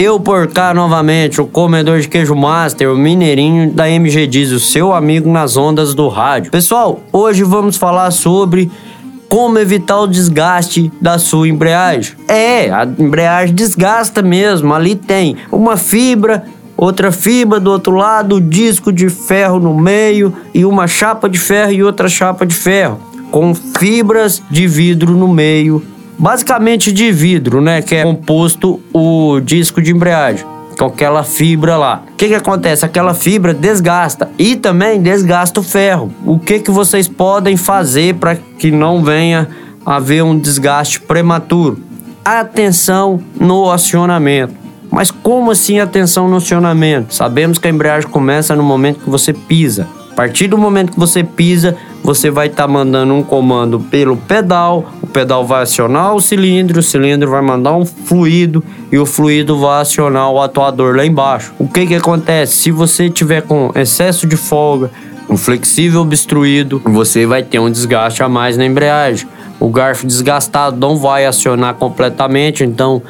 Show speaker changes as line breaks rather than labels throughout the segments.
Eu por cá novamente, o comedor de queijo master, o mineirinho da MG Diz, o seu amigo nas ondas do rádio. Pessoal, hoje vamos falar sobre como evitar o desgaste da sua embreagem. É, a embreagem desgasta mesmo. Ali tem uma fibra, outra fibra do outro lado, disco de ferro no meio e uma chapa de ferro e outra chapa de ferro com fibras de vidro no meio basicamente de vidro, né? Que é composto o disco de embreagem com aquela fibra lá. O que, que acontece? Aquela fibra desgasta e também desgasta o ferro. O que, que vocês podem fazer para que não venha haver um desgaste prematuro? Atenção no acionamento. Mas como assim atenção no acionamento? Sabemos que a embreagem começa no momento que você pisa. Partir do momento que você pisa, você vai estar tá mandando um comando pelo pedal, o pedal vai acionar o cilindro, o cilindro vai mandar um fluido e o fluido vai acionar o atuador lá embaixo. O que que acontece? Se você tiver com excesso de folga, um flexível obstruído, você vai ter um desgaste a mais na embreagem. O garfo desgastado não vai acionar completamente, então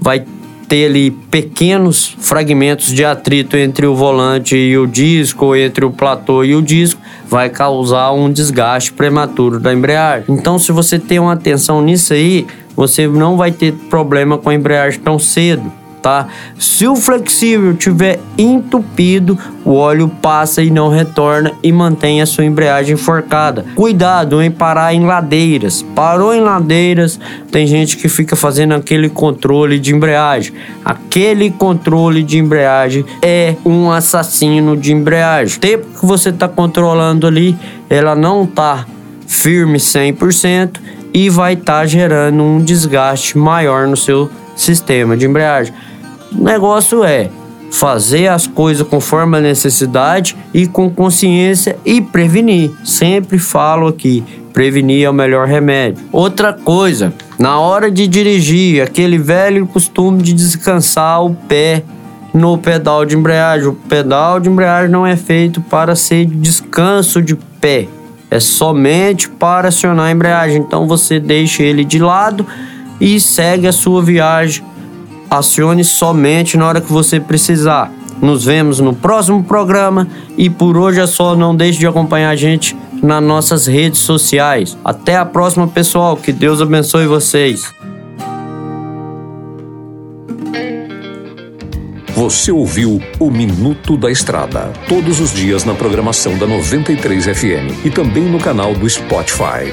vai ter ali pequenos fragmentos de atrito entre o volante e o disco, ou entre o platô e o disco, vai causar um desgaste prematuro da embreagem. Então, se você tem uma atenção nisso aí, você não vai ter problema com a embreagem tão cedo tá? Se o flexível tiver entupido, o óleo passa e não retorna e mantém a sua embreagem forcada. Cuidado em parar em ladeiras. Parou em ladeiras, tem gente que fica fazendo aquele controle de embreagem. Aquele controle de embreagem é um assassino de embreagem. O tempo que você está controlando ali, ela não tá firme 100% e vai estar tá gerando um desgaste maior no seu sistema de embreagem. O negócio é fazer as coisas conforme a necessidade e com consciência e prevenir. Sempre falo aqui, prevenir é o melhor remédio. Outra coisa, na hora de dirigir, aquele velho costume de descansar o pé no pedal de embreagem. O pedal de embreagem não é feito para ser descanso de pé. É somente para acionar a embreagem. Então você deixa ele de lado e segue a sua viagem. Acione somente na hora que você precisar. Nos vemos no próximo programa e por hoje é só. Não deixe de acompanhar a gente nas nossas redes sociais. Até a próxima, pessoal. Que Deus abençoe vocês.
Você ouviu o Minuto da Estrada, todos os dias na programação da 93 FM e também no canal do Spotify.